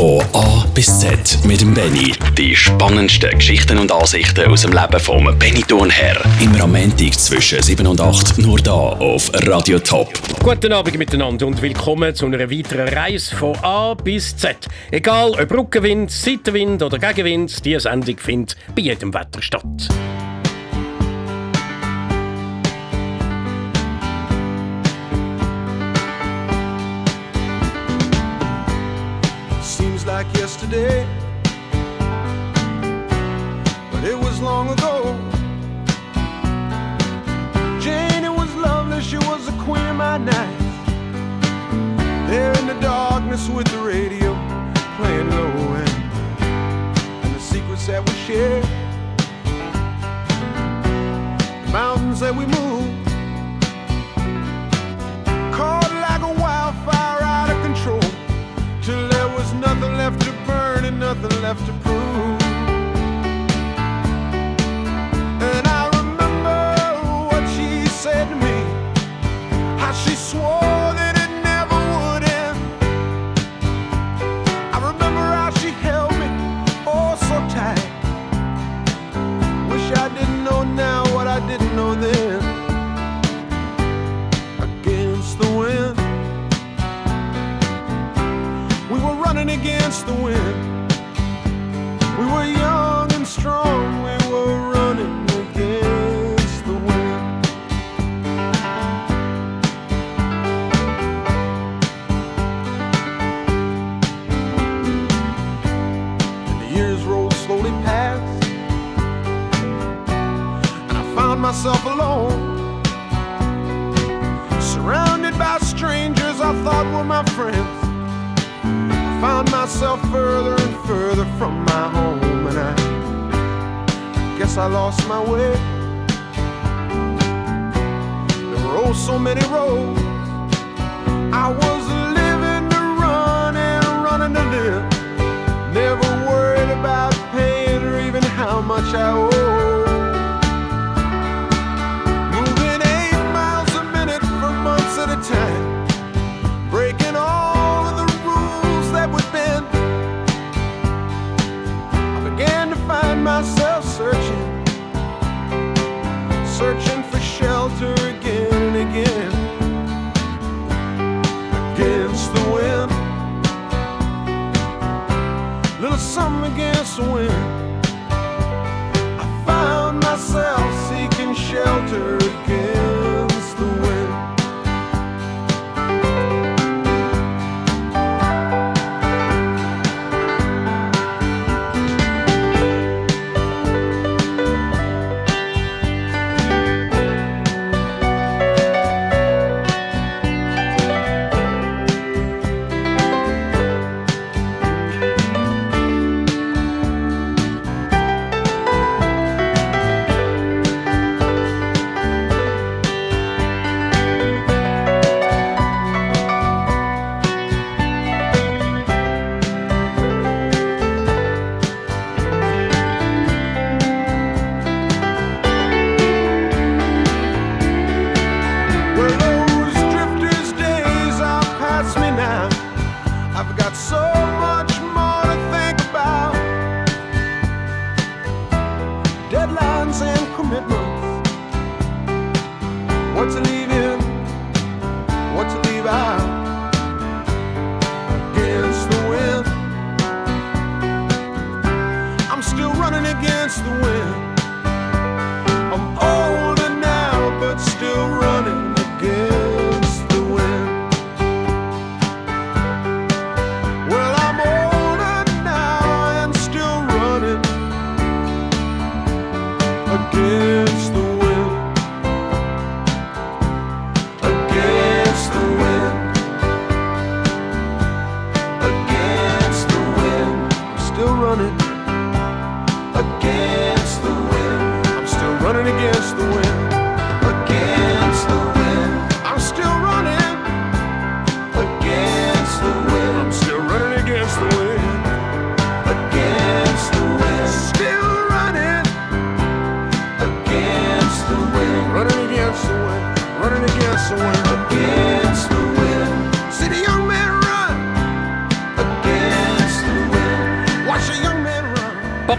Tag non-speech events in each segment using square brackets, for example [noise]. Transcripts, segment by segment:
Von A bis Z mit dem Benny. Die spannendsten Geschichten und Ansichten aus dem Leben vom Benny Thurnherr. Immer am Montag zwischen 7 und 8 nur da auf Radio Top. Guten Abend miteinander und willkommen zu einer weiteren Reise von A bis Z. Egal ob Rückenwind, Seitenwind oder Gegenwind, diese Sendung findet bei jedem Wetter statt. Like yesterday, but it was long ago. Jane, it was lovely, she was the queen of my night. There in the darkness with the radio playing low end, and the secrets that we shared, the mountains that we moved. Left to burn and nothing left to prove. And I remember what she said to me, how she swore that it never would end. I remember how she held me oh so tight. Wish I didn't know now against the wind. We were young and strong. We were running against the wind. And the years rolled slowly past. And I found myself from my home, and I guess I lost my way. There were oh so many roads. I was living to run and running to live. Never worried about paying or even how much I owe.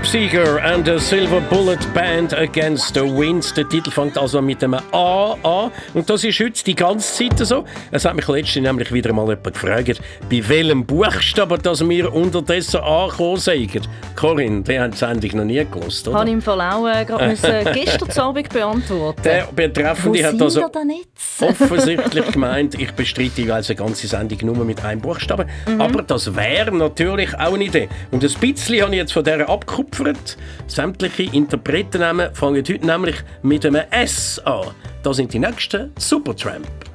Seeger and a Silver Bullet Band Against the Wind. Der Titel fängt also mit einem A an. Und das ist heute die ganze Zeit so. Es hat mich letztens nämlich wieder mal jemand gefragt, bei welchem Buchstaben dass wir unterdessen angekommen sind. Corinne, die haben die Sendung noch nie gewusst, oder? Habe ich im Fall auch äh, gerade [laughs] gestern Abend beantworten. Der Betreffende hat also [laughs] offensichtlich gemeint, ich bestreite jeweils eine ganze Sendung nur mit einem Buchstaben. Mhm. Aber das wäre natürlich auch eine Idee. Und ein bisschen habe ich jetzt von dieser abgekupfert. Sämtliche Interpretennamen fangen heute nämlich mit einem S an. Das sind die nächsten Supertramp.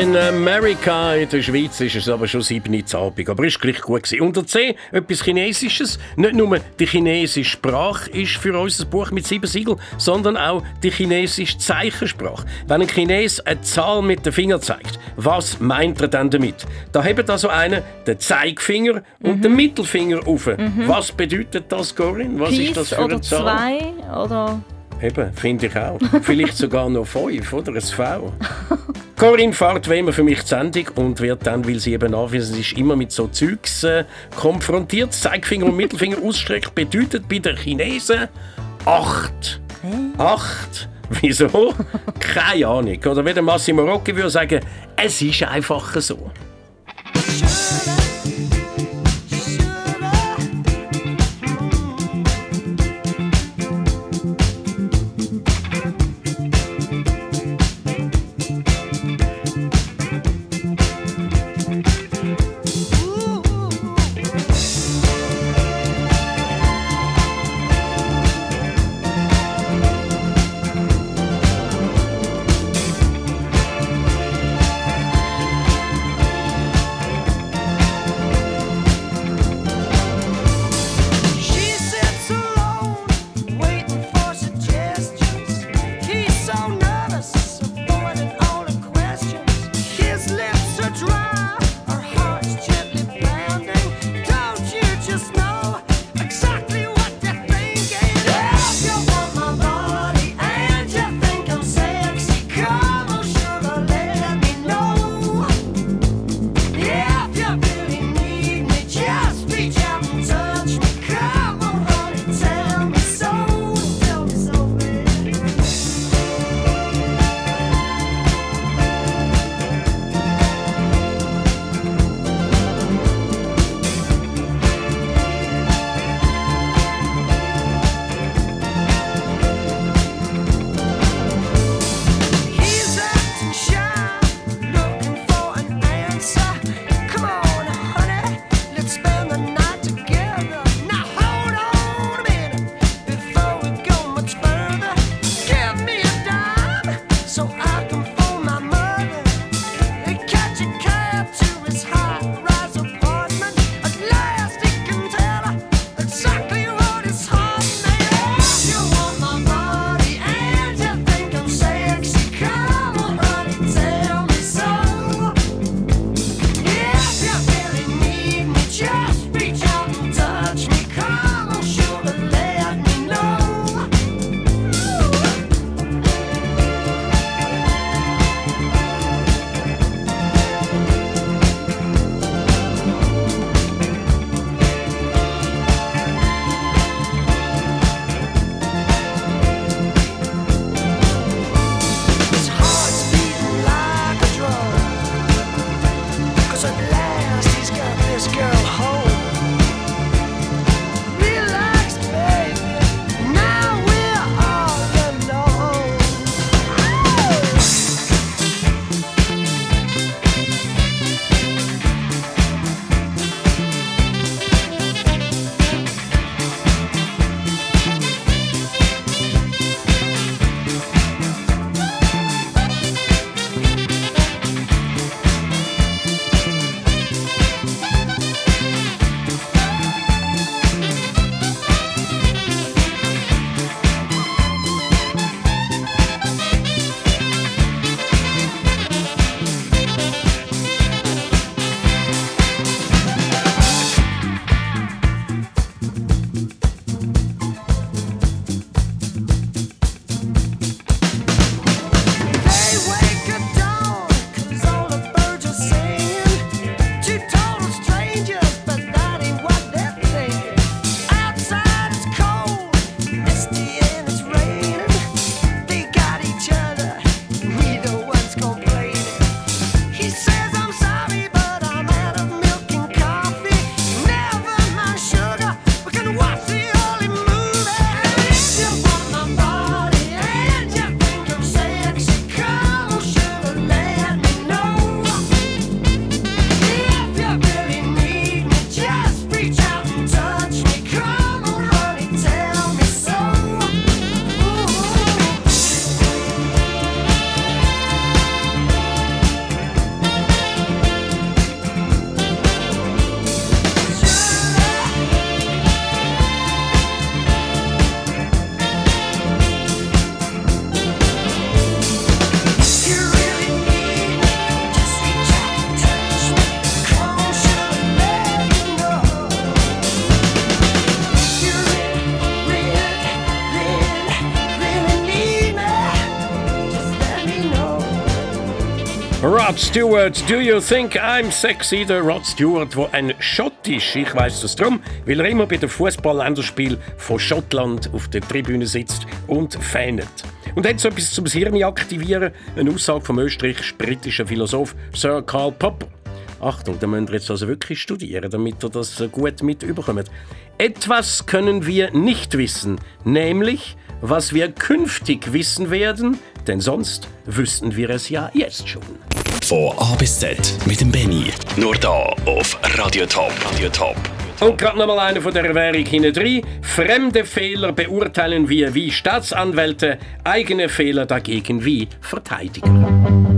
In America. In der Schweiz ist es aber schon 7 Uhr Abend. Aber ist gleich gut gewesen. Unter C etwas Chinesisches. Nicht nur die chinesische Sprache ist für uns ein Buch mit sieben Siegeln, sondern auch die chinesische Zeichensprache. Wenn ein Chines eine Zahl mit dem Finger zeigt, was meint er dann damit? Da hebt also einer den Zeigefinger und mhm. den Mittelfinger auf. Mhm. Was bedeutet das, Corinne? Was Peace ist das für eine Zahl? Oder zwei oder Eben, finde ich auch. Vielleicht sogar noch fünf oder ein V. Corinne fährt wie immer für mich die Sendung und wird dann, weil sie eben anwesend ist, immer mit so Zeugs äh, konfrontiert. Zeigefinger und Mittelfinger ausstreckt bedeutet bei den Chinesen acht. Acht. Wieso? Keine Ahnung. Oder wie der Massimo Rocchi würde sagen, es ist einfach so. Rod Stewart, Do You Think I'm Sexy? Der Rod Stewart, der ein Schott ist. Ich weiss das drum, weil er immer bei dem Fußball-Länderspiel von Schottland auf der Tribüne sitzt und fanet. Und hat so etwas zum Hirn aktivieren, eine Aussage vom österreichisch-britischen Philosoph Sir Karl Popper. Achtung, da müsst ihr jetzt also wirklich studieren, damit ihr das gut mit überkommt. Etwas können wir nicht wissen, nämlich was wir künftig wissen werden, denn sonst wüssten wir es ja jetzt schon. Von A bis Z mit dem Benny. Nur da auf Radio Top. Radio Top. Und gerade nochmal eine von der Währung hinten drin. Fremde Fehler beurteilen wir wie Staatsanwälte, eigene Fehler dagegen wie Verteidiger.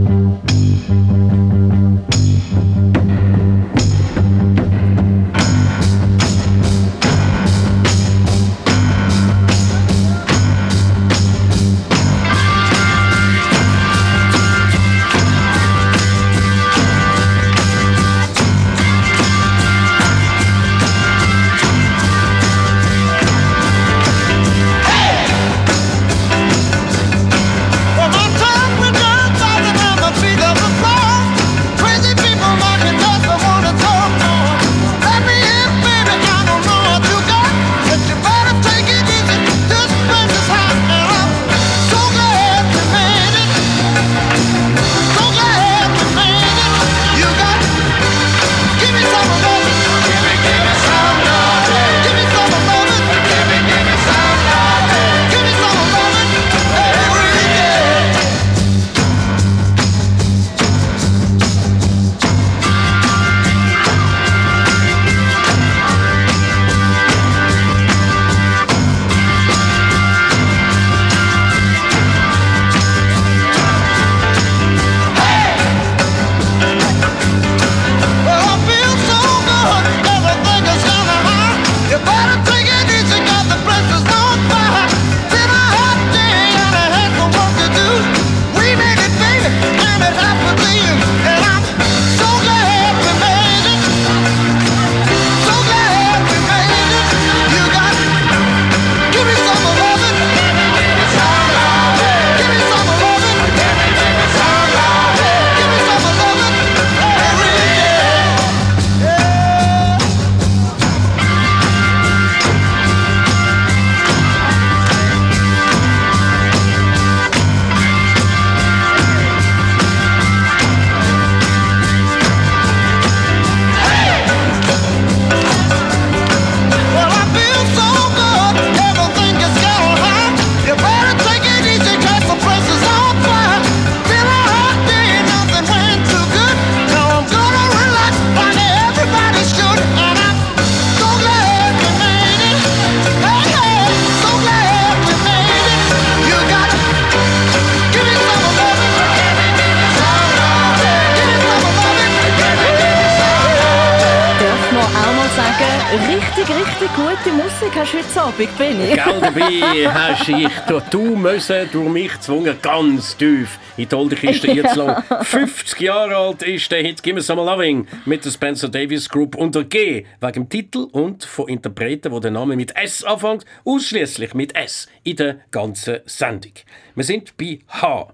Abend, Benni. [laughs] Gell, dabei hast ich du müssen, durch mich gezwungen, ganz tief in die alte Kiste [laughs] einzulassen. 50 Jahre alt ist der Hit «Give Me Some Loving» mit der Spencer Davis Group unter G, wegen dem Titel und von Interpreten, wo der Name mit S anfängt, ausschließlich mit S in der ganzen Sendung. Wir sind bei H.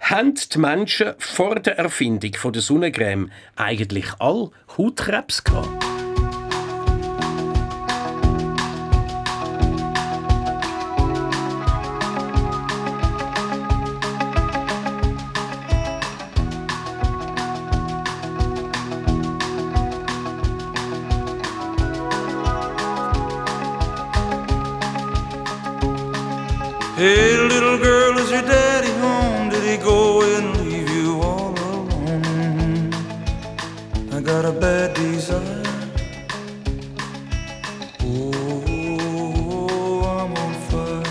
Haben die Menschen vor der Erfindung von der Sonnencreme eigentlich all Hautkrebs gehabt? Hey, little girl, is your daddy home? Did he go and leave you all alone? I got a bad desire. Oh, I'm on fire.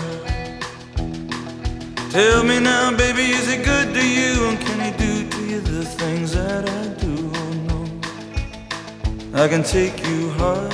Tell me now, baby, is it good to you? And can he do to you the things that I do? Oh, no. I can take you high.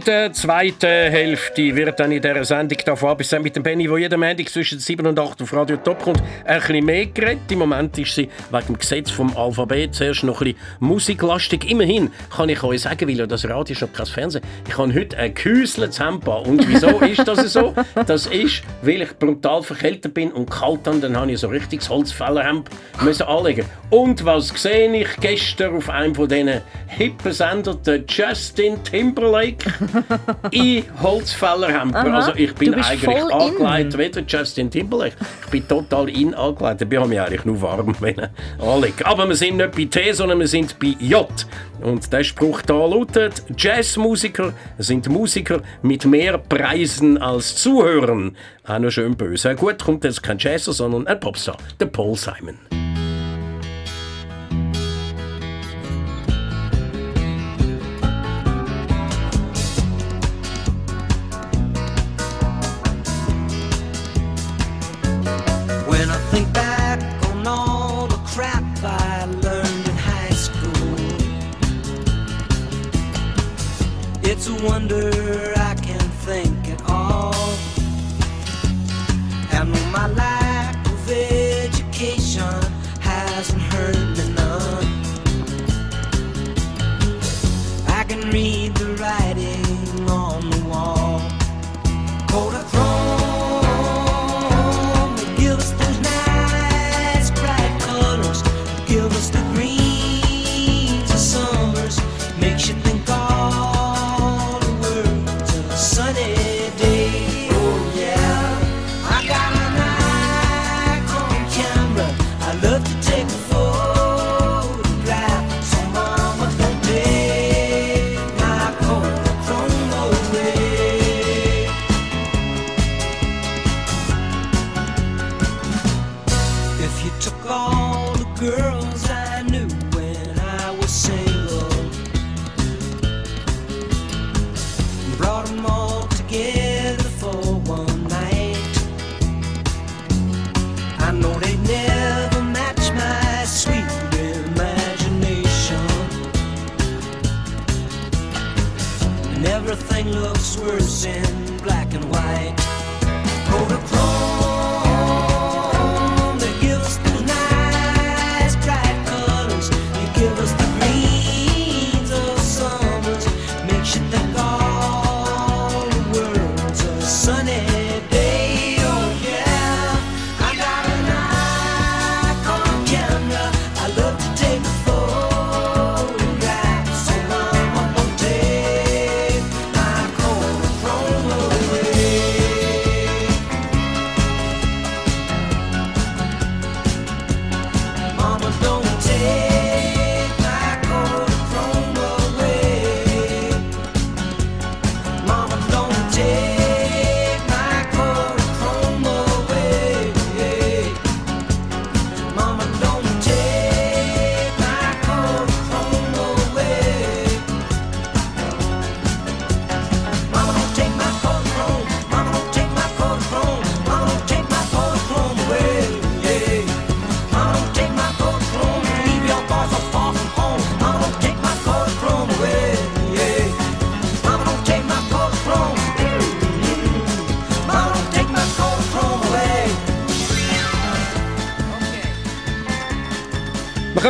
In der zweiten Hälfte wird dann in dieser Sendung davon bis mit dem Benny, wo jeden Montag zwischen 7 und 8 auf Radio Top kommt, ein bisschen mehr geredet. Im Moment ist sie wegen dem Gesetz vom Alphabet zuerst noch ein bisschen musiklastig. Immerhin kann ich euch sagen, weil ja das Radio ist noch kein Fernsehen, ich habe heute ein gehäuseltes Hemd. Und wieso [laughs] ist das so? Das ist, weil ich brutal verkältet bin und kalt habe, dann habe ich so richtiges Holzfällerhemd müssen anlegen. Und was sehe ich gestern auf einem von diesen hippen Sendern, der Justin Timberlake, [laughs] in Holzfällerhemd. Aha, Also ich bin eigentlich angelegt wie der Justin Timberlake. Ich bin total in angelegt. Ich habe mich eigentlich nur warm [laughs] anlegen. Aber wir sind nicht bei T, sondern wir sind bei J. Und der Spruch da lautet, Jazzmusiker sind Musiker mit mehr Preisen als Zuhörern. Auch noch schön böse. Gut, kommt jetzt kein Jazzer, sondern ein Popstar, der Paul Simon.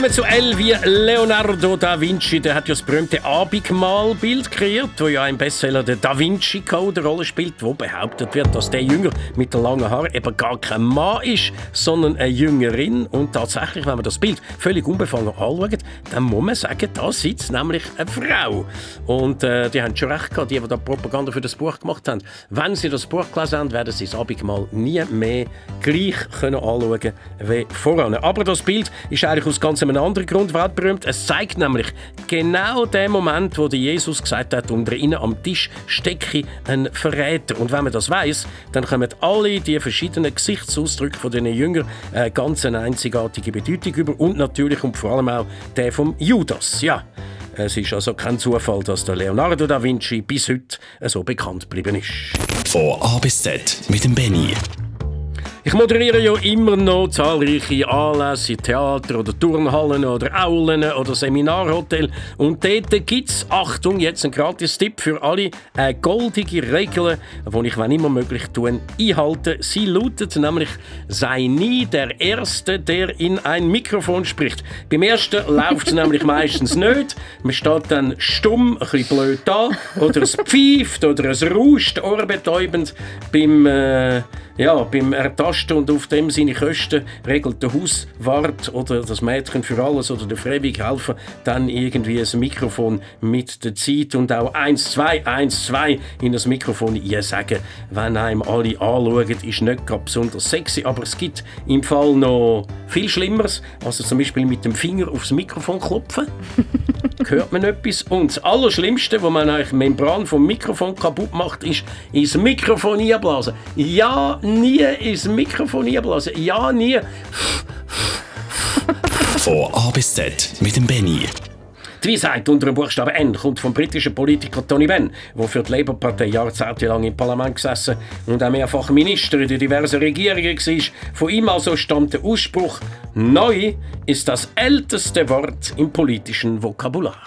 Kommen zu L wie Leonardo da Vinci. Der hat ja das berühmte Abendmahlbild kreiert, wo ja im Bestseller der Da Vinci Code eine Rolle spielt, wo behauptet wird, dass der Jünger mit den langen Haaren eben gar kein Mann ist, sondern eine Jüngerin. Und tatsächlich, wenn man das Bild völlig unbefangen anschaut, dann muss man sagen, da sitzt nämlich eine Frau. Und äh, die haben schon recht gehabt, die, die da Propaganda für das Buch gemacht haben. Wenn sie das Buch gelesen haben, werden sie das Abendmahl nie mehr gleich können anschauen wie voran. Aber das Bild ist eigentlich aus ganz einem anderen Grund weltberühmt. Es zeigt nämlich genau den Moment, wo Jesus gesagt hat, unter ihnen am Tisch stecke ein Verräter. Und wenn man das weiß, dann kommen alle die verschiedenen Gesichtsausdrücke von den Jüngern eine ganz einzigartige Bedeutung über und natürlich und vor allem auch der vom Judas. Ja. Es ist also kein Zufall, dass der Leonardo da Vinci bis heute so bekannt geblieben ist. Von A bis Z mit dem Benny. Ich moderiere ja immer noch zahlreiche Anlässe in Theater oder Turnhallen oder Aulen oder Seminarhotel. Und dort gibt es, Achtung, jetzt ein Gratis-Tipp für alle, eine goldige Regel, die ich, wenn immer möglich, tun, einhalte. Sie lautet nämlich, sei nie der Erste, der in ein Mikrofon spricht. Beim Ersten läuft es nämlich meistens nicht. Man steht dann stumm, ein bisschen blöd da, oder es pfeift oder es rauscht ohrbetäubend. Beim, äh, ja, beim Ertasten und auf dem seine Kosten regelt der Hauswart oder das Mädchen für alles oder der freiwillige Helfer dann irgendwie ein Mikrofon mit der Zeit und auch 1, 2, 1, 2 in das Mikrofon sagen, wenn einem alle anschauen, ist nicht gerade besonders sexy, aber es gibt im Fall noch viel Schlimmeres, also zum Beispiel mit dem Finger aufs Mikrofon klopfen [laughs] hört man etwas. Und das Allerschlimmste, wo man eigentlich Membran vom Mikrofon kaputt macht, ist ins Mikrofon einblasen. Ja, nie ins Mikrofon einblasen. Ja, nie. Von A bis Z mit dem Benny. Die Weisheit unter dem Buchstaben N kommt vom britischen Politiker Tony Benn, der für die Labour-Partei jahrzehntelang im Parlament gesessen und auch mehrfach Minister in diversen Regierungen war. Von ihm also stammt der Ausspruch «Neu ist das älteste Wort im politischen Vokabular».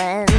Friends.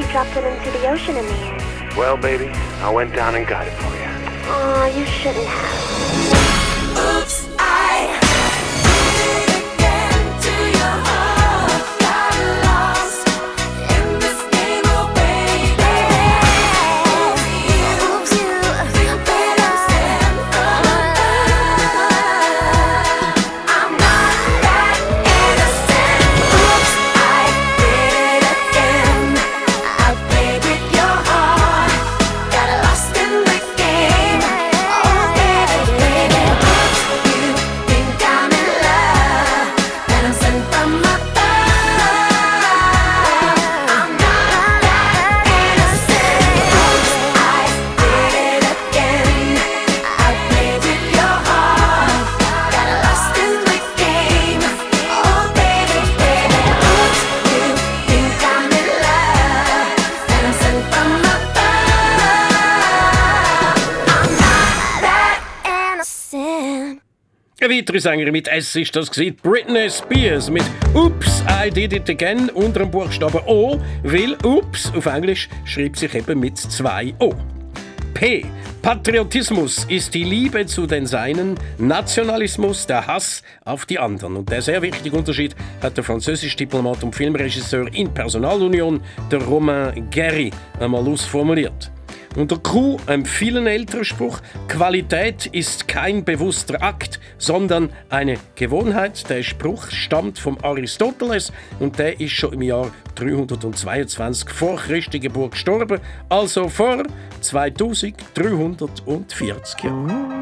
The dropped it into the ocean in the end. Well, baby, I went down and got it for you. Oh, you shouldn't have. Eine weitere Sängerin mit S ist das gewesen, Britney Spears mit Oops, I Did It Again unter dem Buchstaben O, weil Oops auf Englisch schreibt sich eben mit zwei O. P. Patriotismus ist die Liebe zu den Seinen, Nationalismus der Hass auf die anderen. Und der sehr wichtige Unterschied hat der französische Diplomat und Filmregisseur in Personalunion, der Romain Gary, einmal ausformuliert. Unter Q ein vielen älterer Spruch: Qualität ist kein bewusster Akt, sondern eine Gewohnheit. Der Spruch stammt vom Aristoteles und der ist schon im Jahr 322 vor Christi Geburt gestorben, also vor 2340 Jahren.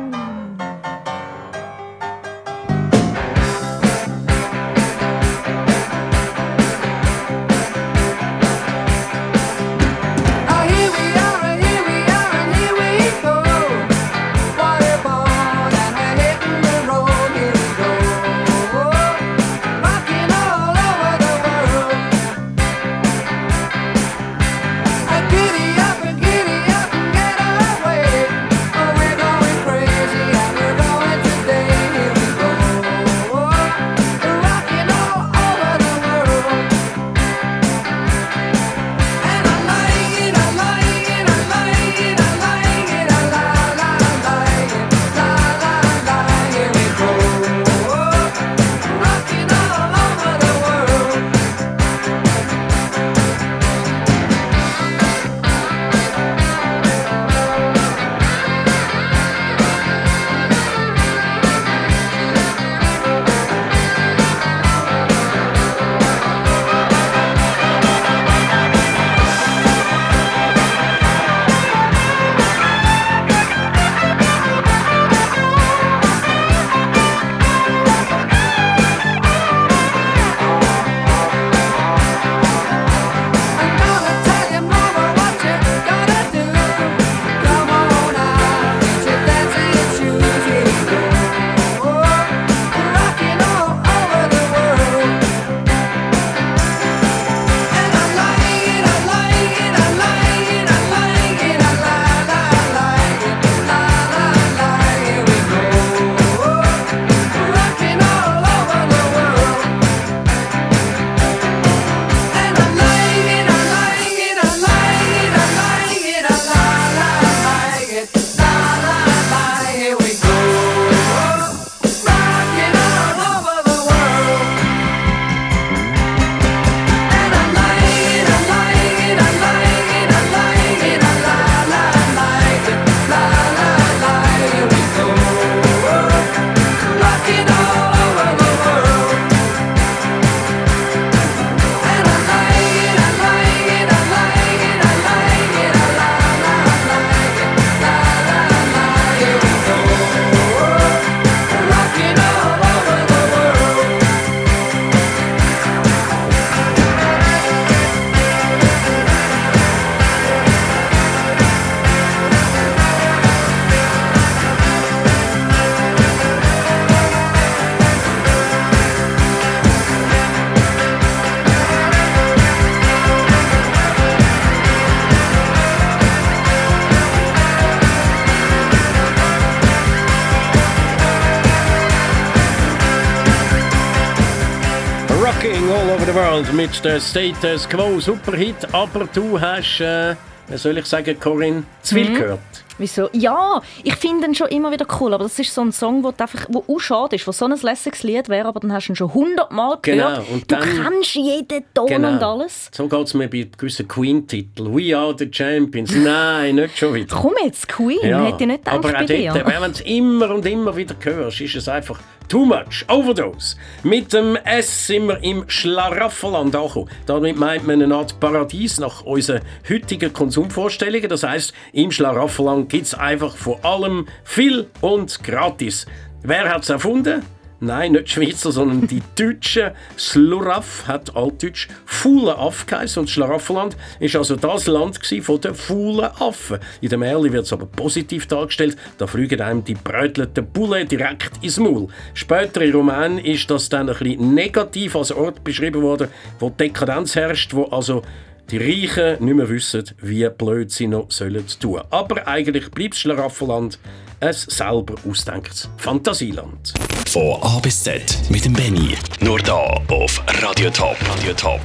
World mit der Status Quo Superhit, aber du hast, äh, soll ich sagen, Corinne, zu viel gehört. Wieso? Ja, ich finde ihn schon immer wieder cool, aber das ist so ein Song, wo einfach, wo auch schade ist, wo so ein lässiges Lied wäre, aber dann hast du ihn schon hundertmal Genau, gehört. und du dann- Genau. kennst jeden Ton und alles. So geht es mir bei gewissen Queen-Titeln. We are the Champions. Nein, nicht schon wieder. Komm jetzt, Queen, hätte ich nicht gedacht aber bei auch dir. dort, wenn du es immer und immer wieder hörst, ist es einfach too much, overdose. Mit dem S sind wir im Schlaraffenland angekommen. Damit meint man eine Art Paradies nach unseren heutigen Konsumvorstellungen. Das heißt, im Schlaraffenland gibt es einfach von allem viel und gratis. Wer hat es erfunden? Nein, nicht die Schweizer, sondern die [laughs] Deutschen. Sluraff hat altdeutsch «faulen Aff» geheißen. Und Schlaraffenland ist also das Land von den faulen Affen. In der Märchen wird es aber positiv dargestellt. Da fliegen einem die brötelten Bullen direkt ins Maul. Später im Roman ist das dann ein bisschen negativ als Ort beschrieben worden, wo Dekadenz herrscht, wo also die Reichen nicht mehr wissen, wie blöd sie noch sollen tun. Aber eigentlich bleibt Schlaraffenland ein selber ausdenktes Fantasieland. Von A bis Z mit dem Benny. Nur da auf Radio Top. Radio Top.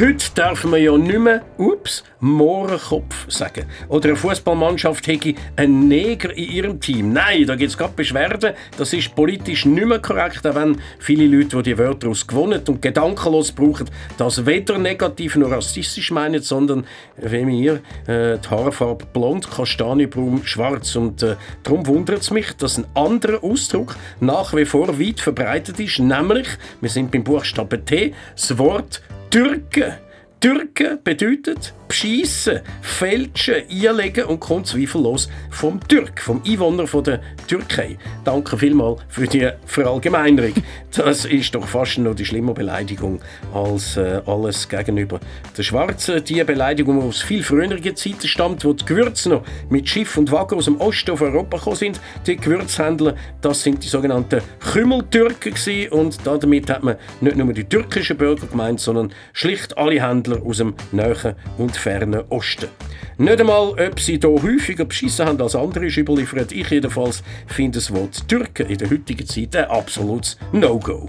Heute darf man ja nicht mehr, ups, Mohrenkopf sagen. Oder eine Fußballmannschaft hätte einen Neger in ihrem Team. Nein, da gibt es gerade Beschwerden. Das ist politisch nicht mehr korrekt, auch wenn viele Leute, die die Wörter aus gewonnen und gedankenlos brauchen, das weder negativ noch rassistisch meinen, sondern wie mir äh, die Haarfarbe blond, kastanienbraun, schwarz. Und äh, darum wundert es mich, dass ein anderer Ausdruck nach wie vor weit verbreitet ist, nämlich, wir sind beim Buchstaben T, das Wort Türken. Türken bedeutet beschissen, fälschen, einlegen und kommt zweifellos vom Türk, vom Einwohner von der Türkei. Danke vielmals für die Verallgemeinerung. [laughs] Das ist doch fast noch die schlimme Beleidigung als äh, alles gegenüber der Schwarzen. Die Beleidigung, die aus viel früheren Zeiten stammt, wo die Gewürze noch mit Schiff und Wagen aus dem Osten auf Europa gekommen sind. Die Gewürzhändler, das sind die sogenannten Kümmeltürken gewesen. und damit hat man nicht nur die türkischen Bürger gemeint, sondern schlicht alle Händler aus dem Nahen und Fernen Osten. Nicht einmal, ob sie hier häufiger beschissen haben als andere, ist überliefert. Ich jedenfalls finde das Wort Türken in der heutigen Zeit ein absolutes No-Go.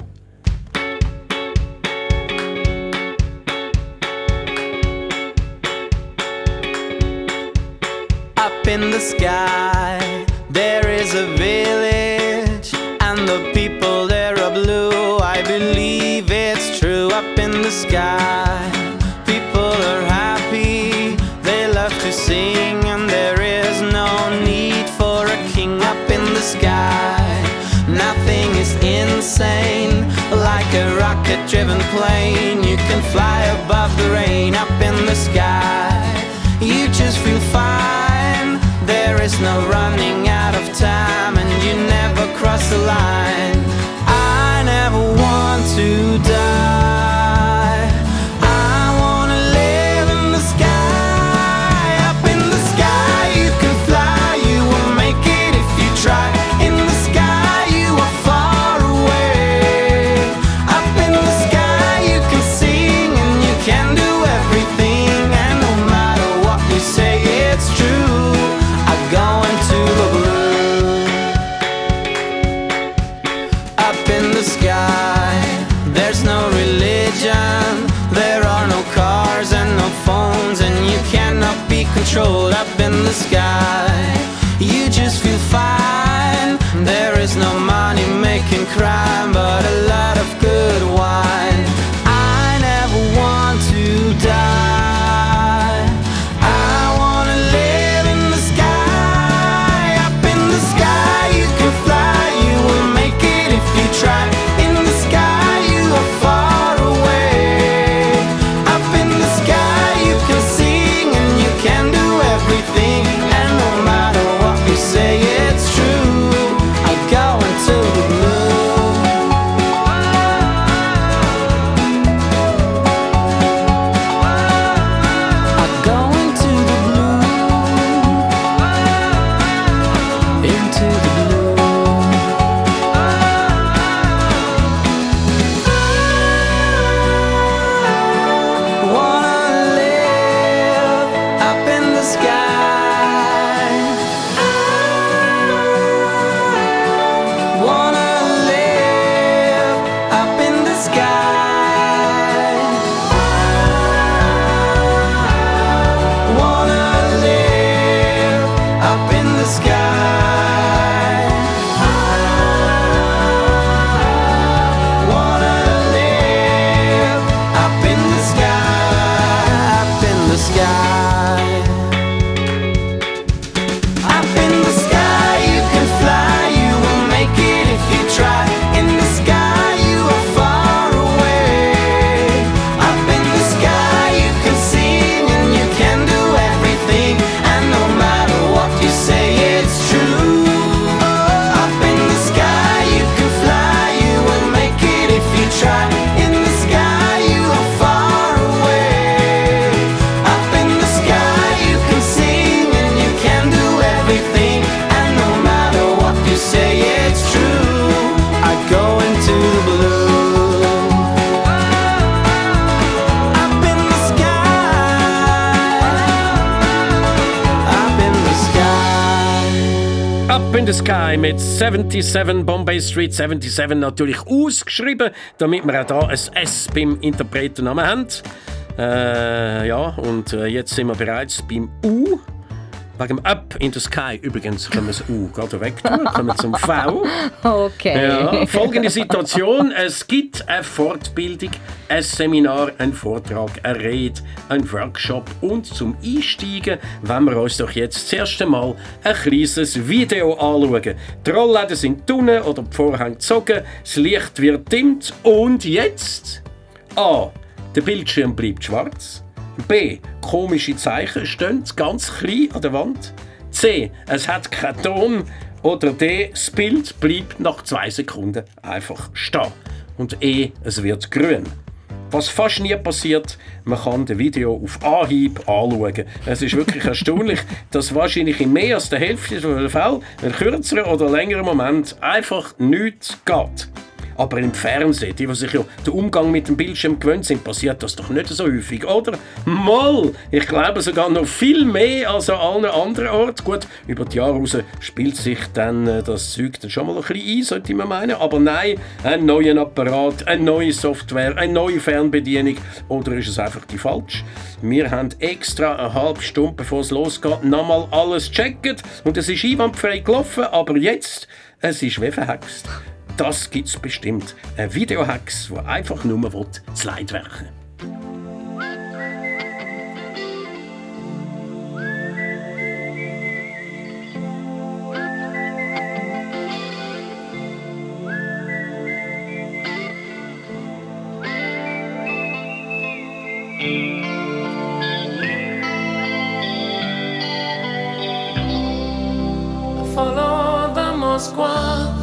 Up in the sky, there is a village, and the people insane. Like a rocket driven plane, you can fly above the rain. Up in the sky, you just feel fine. There is no running out of time, and you never cross the line. I never want to die. In the Sky mit 77 Bombay Street 77 natürlich ausgeschrieben, damit wir auch da ein S beim Interpretennamen haben. Äh, ja, und äh, jetzt sind wir bereits beim U. Wegen Up in the Sky übrigens können wir das U gerade weg tun, kommen wir zum V. Okay. Ja, folgende Situation. Es gibt eine Fortbildung, ein Seminar, ein Vortrag, eine Rede, ein Workshop und zum Einsteigen wenn wir uns doch jetzt das erste Mal ein kleines Video anschauen. Die Rollläden sind unten oder die Vorhänge gezogen, das Licht wird dimmt und jetzt... A. Der Bildschirm bleibt schwarz. B. Komische Zeichen stehen ganz klein an der Wand. C. Es hat keinen Ton. Oder D. Das Bild bleibt nach zwei Sekunden einfach stehen. Und E. Es wird grün. Was fast nie passiert, man kann das Video auf Anhieb anschauen. Es ist wirklich [laughs] erstaunlich, dass wahrscheinlich in mehr als der Hälfte der Fälle, in kürzeren oder längeren Moment, einfach nichts geht. Aber im Fernsehen, die, die sich ja den Umgang mit dem Bildschirm gewöhnt sind, passiert das doch nicht so häufig, oder? Mal! Ich glaube sogar noch viel mehr als an allen anderen Orten. Gut, über die Jahre raus spielt sich dann äh, das Zeug dann schon mal ein bisschen ein, sollte man meinen. Aber nein, ein neuer Apparat, eine neue Software, eine neue Fernbedienung. Oder ist es einfach die falsch? Wir haben extra eine halbe Stunde, bevor es losgeht, nochmal alles gecheckt. Und es ist einwandfrei gelaufen, aber jetzt, es ist wie verhext. Das gibt's bestimmt. Ein Videohex, der einfach nur will, das Leid werken. Follow the Moskwa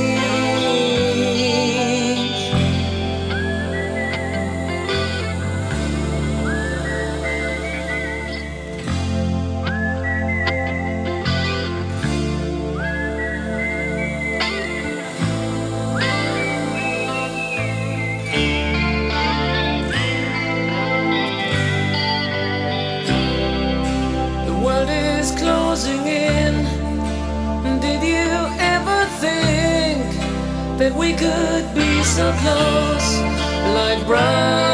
Could be so close, like brothers?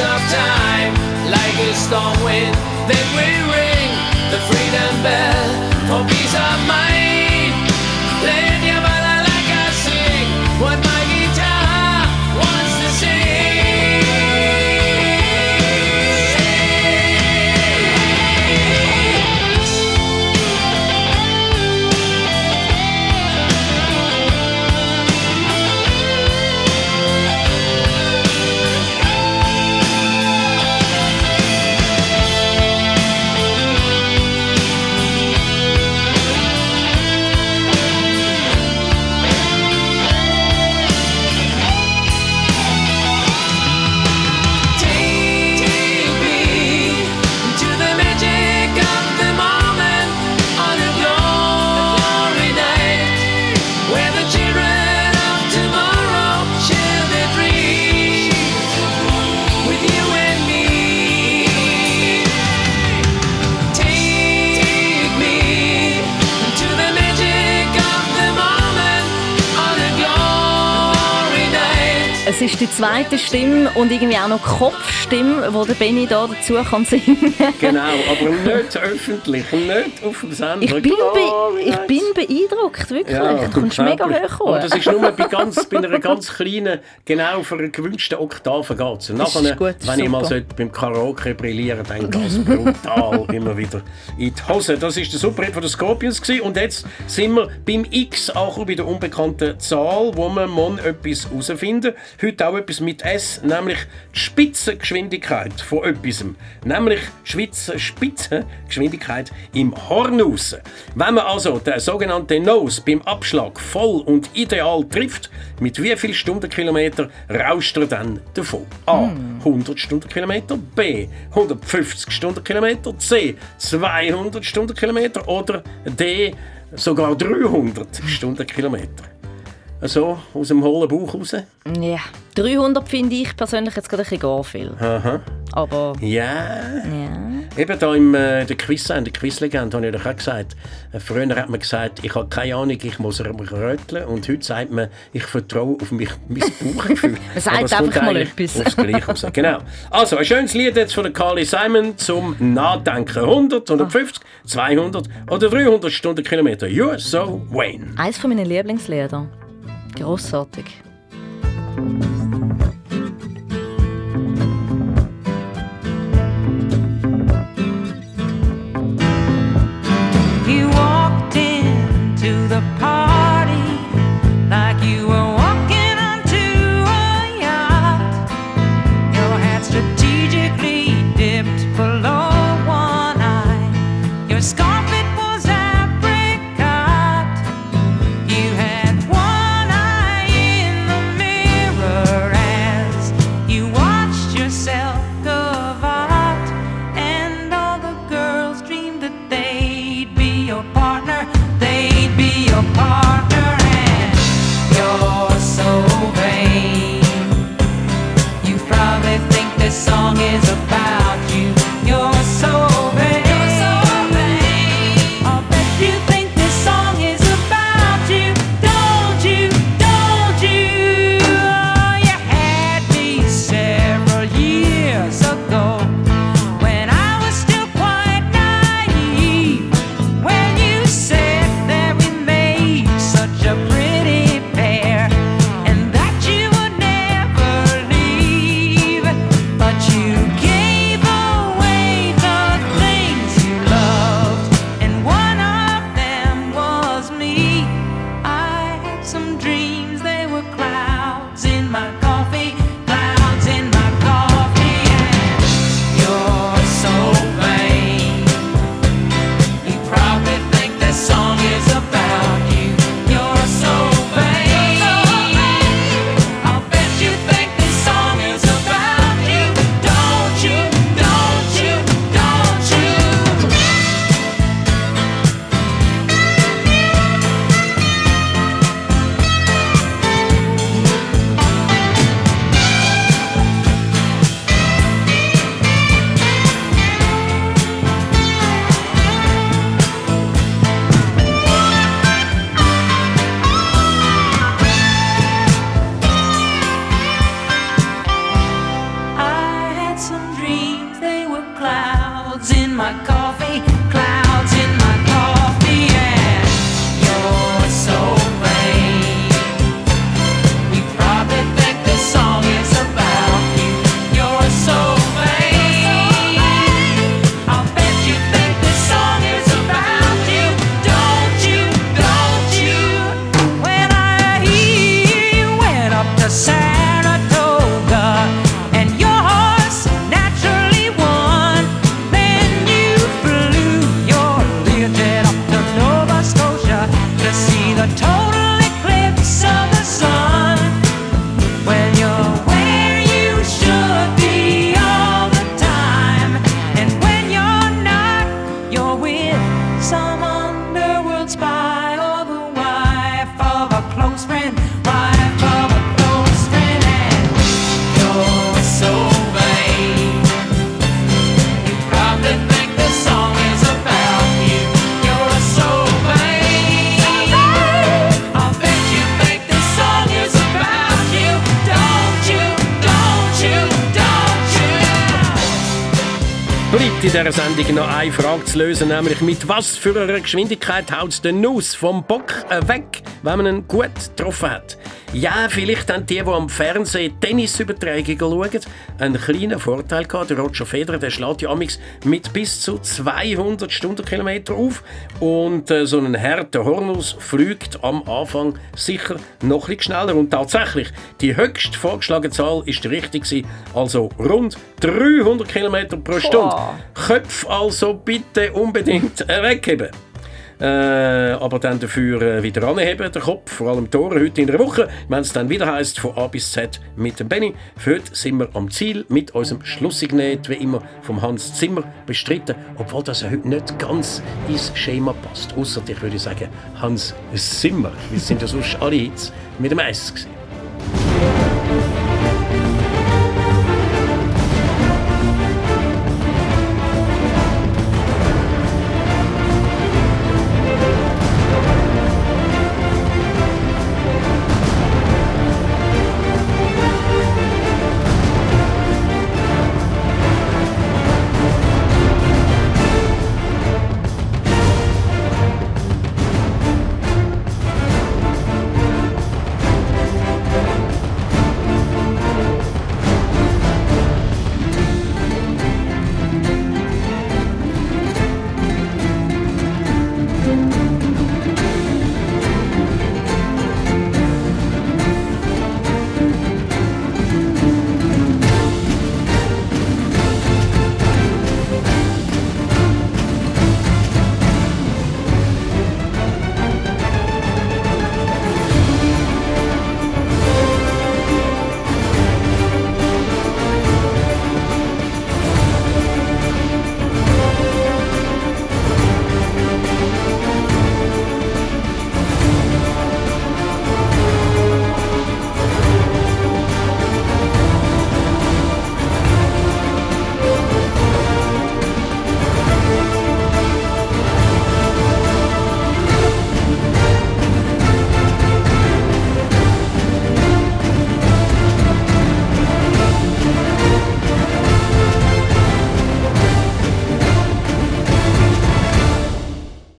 Of time, like a storm wind Then we ring the freedom bell for peace of mind. Ist die zweite Stimme und irgendwie auch noch Kopfstimme, wo der Benny da dazu kann singen. [laughs] Genau, aber nicht öffentlich, nicht auf dem Sender. Ich bin, Klar, be ich bin beeindruckt, wirklich. du kommst mega hoch Aber das ist nur bei, ganz, bei einer ganz kleinen, genau für eine gewünschte Oktave geht Und nachher, gut, ist wenn ich mal super. sollte beim Karaoke brillieren dann geht es brutal [laughs] immer wieder in die Hose. Das war der Superhit von den Scorpions. Gewesen. Und jetzt sind wir beim X, auch bei der unbekannten Zahl, wo man man etwas herausfinden Heute auch etwas mit S, nämlich die Spitzengeschwindigkeit von etwas. Nämlich die Schweizer Spitzengeschwindigkeit im Horn raus. Wenn man also den sogenannten Nose beim Abschlag voll und ideal trifft, mit wie viel Stundenkilometer rauscht er dann davon? A. 100 Stundenkilometer, B. 150 Stundenkilometer, C. 200 Stundenkilometer oder D. sogar 300 Stundenkilometer. So, aus dem hohlen Bauch raus? Ja, 300 finde ich persönlich jetzt gerade ein bisschen gar viel. Aha. Aber Ja. ja. Eben da im äh, der Quiz, in der Quizlegende, habe ich doch auch gesagt, äh, früher hat man gesagt, ich habe keine Ahnung, ich muss mich röteln und heute sagt man, ich vertraue auf mich, mein Bauchgefühl. Man [laughs] sagt einfach mal etwas. Aufs Gleiche raus. [laughs] Genau. Also, ein schönes Lied jetzt von der Carly Simon zum Nachdenken. 100, 150, 200 oder 300 Stundenkilometer. You're so Wayne. Eins von meinen Lieblingslieder. Grossartig. Dieser Sendung noch eine Frage zu lösen, nämlich mit was für einer Geschwindigkeit haut der Nuss vom Bock weg, wenn man ihn gut getroffen hat. Ja, vielleicht haben die, die am Fernsehen Tennisübertragungen schauen, einen kleinen Vorteil gehabt. Der Roger Federer der schlägt ja amigs mit bis zu 200 Stundenkilometer auf und äh, so ein harter Hornus fliegt am Anfang sicher noch bisschen schneller. Und tatsächlich, die höchst vorgeschlagene Zahl ist die richtige, gewesen, also rund 300 Kilometer pro Stunde. Köpfe also bitte unbedingt [laughs] wegheben. Äh, aber dann dafür äh, wieder anheben, den Kopf, vor allem Tore heute in der Woche, wenn es dann wieder heißt von A bis Z mit dem Benny. Für heute sind wir am Ziel mit unserem Schlussignet, wie immer vom Hans Zimmer bestritten, obwohl das ja heute nicht ganz ins Schema passt. Außer ich würde sagen Hans Zimmer. Wir sind ja sonst alle Hits mit dem S gewesen.